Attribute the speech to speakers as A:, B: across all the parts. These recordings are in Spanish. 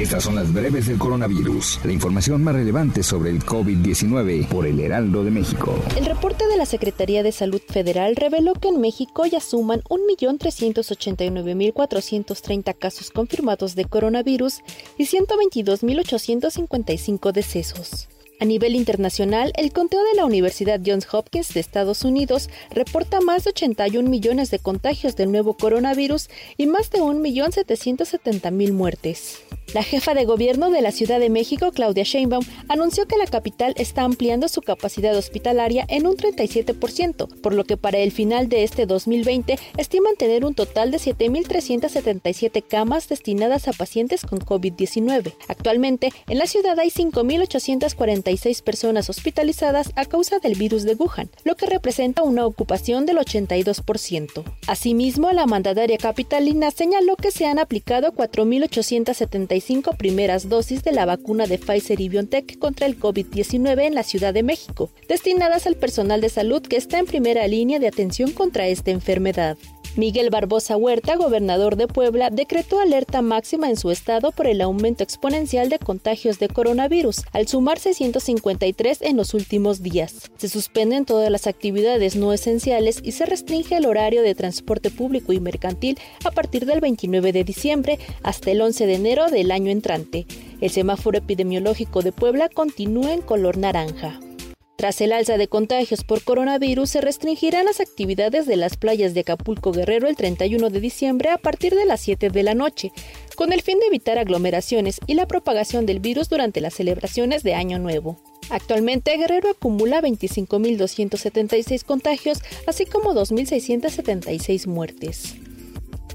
A: Estas son las breves del coronavirus, la información más relevante sobre el COVID-19 por el Heraldo de México.
B: El reporte de la Secretaría de Salud Federal reveló que en México ya suman 1.389.430 casos confirmados de coronavirus y 122.855 decesos. A nivel internacional, el conteo de la Universidad Johns Hopkins de Estados Unidos reporta más de 81 millones de contagios del nuevo coronavirus y más de 1.770.000 muertes. La jefa de gobierno de la Ciudad de México, Claudia Sheinbaum, anunció que la capital está ampliando su capacidad hospitalaria en un 37%, por lo que para el final de este 2020 estiman tener un total de 7.377 camas destinadas a pacientes con COVID-19. Actualmente, en la ciudad hay 5.846 personas hospitalizadas a causa del virus de Wuhan, lo que representa una ocupación del 82%. Asimismo, la mandataria capitalina señaló que se han aplicado 4.875 primeras dosis de la vacuna de Pfizer y BioNTech contra el COVID-19 en la Ciudad de México, destinadas al personal de salud que está en primera línea de atención contra esta enfermedad. Miguel Barbosa Huerta, gobernador de Puebla, decretó alerta máxima en su estado por el aumento exponencial de contagios de coronavirus, al sumarse 153 en los últimos días. Se suspenden todas las actividades no esenciales y se restringe el horario de transporte público y mercantil a partir del 29 de diciembre hasta el 11 de enero del año entrante. El semáforo epidemiológico de Puebla continúa en color naranja. Tras el alza de contagios por coronavirus, se restringirán las actividades de las playas de Acapulco Guerrero el 31 de diciembre a partir de las 7 de la noche, con el fin de evitar aglomeraciones y la propagación del virus durante las celebraciones de Año Nuevo. Actualmente, Guerrero acumula 25.276 contagios, así como 2.676 muertes.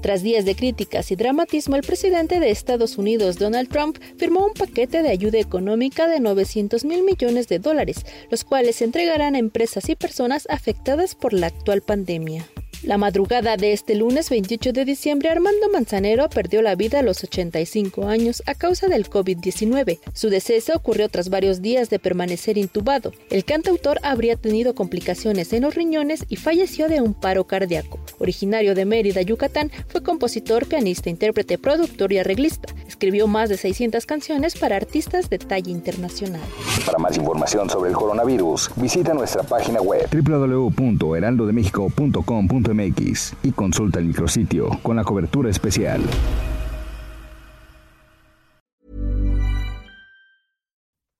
B: Tras días de críticas y dramatismo, el presidente de Estados Unidos, Donald Trump, firmó un paquete de ayuda económica de 900 mil millones de dólares, los cuales se entregarán a empresas y personas afectadas por la actual pandemia. La madrugada de este lunes 28 de diciembre, Armando Manzanero perdió la vida a los 85 años a causa del COVID-19. Su deceso ocurrió tras varios días de permanecer intubado. El cantautor habría tenido complicaciones en los riñones y falleció de un paro cardíaco. Originario de Mérida, Yucatán, fue compositor, pianista, intérprete, productor y arreglista. Escribió más de 600 canciones para artistas de talla internacional.
A: Para más información sobre el coronavirus, visita nuestra página web www.heraldodemexico.com.mx y consulta el micrositio con la cobertura especial.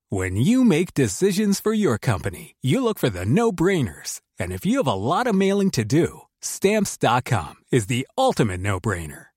C: When you make decisions for your company, you look for the no-brainers. And if you have a lot of mailing to do, stamps.com is the ultimate no-brainer.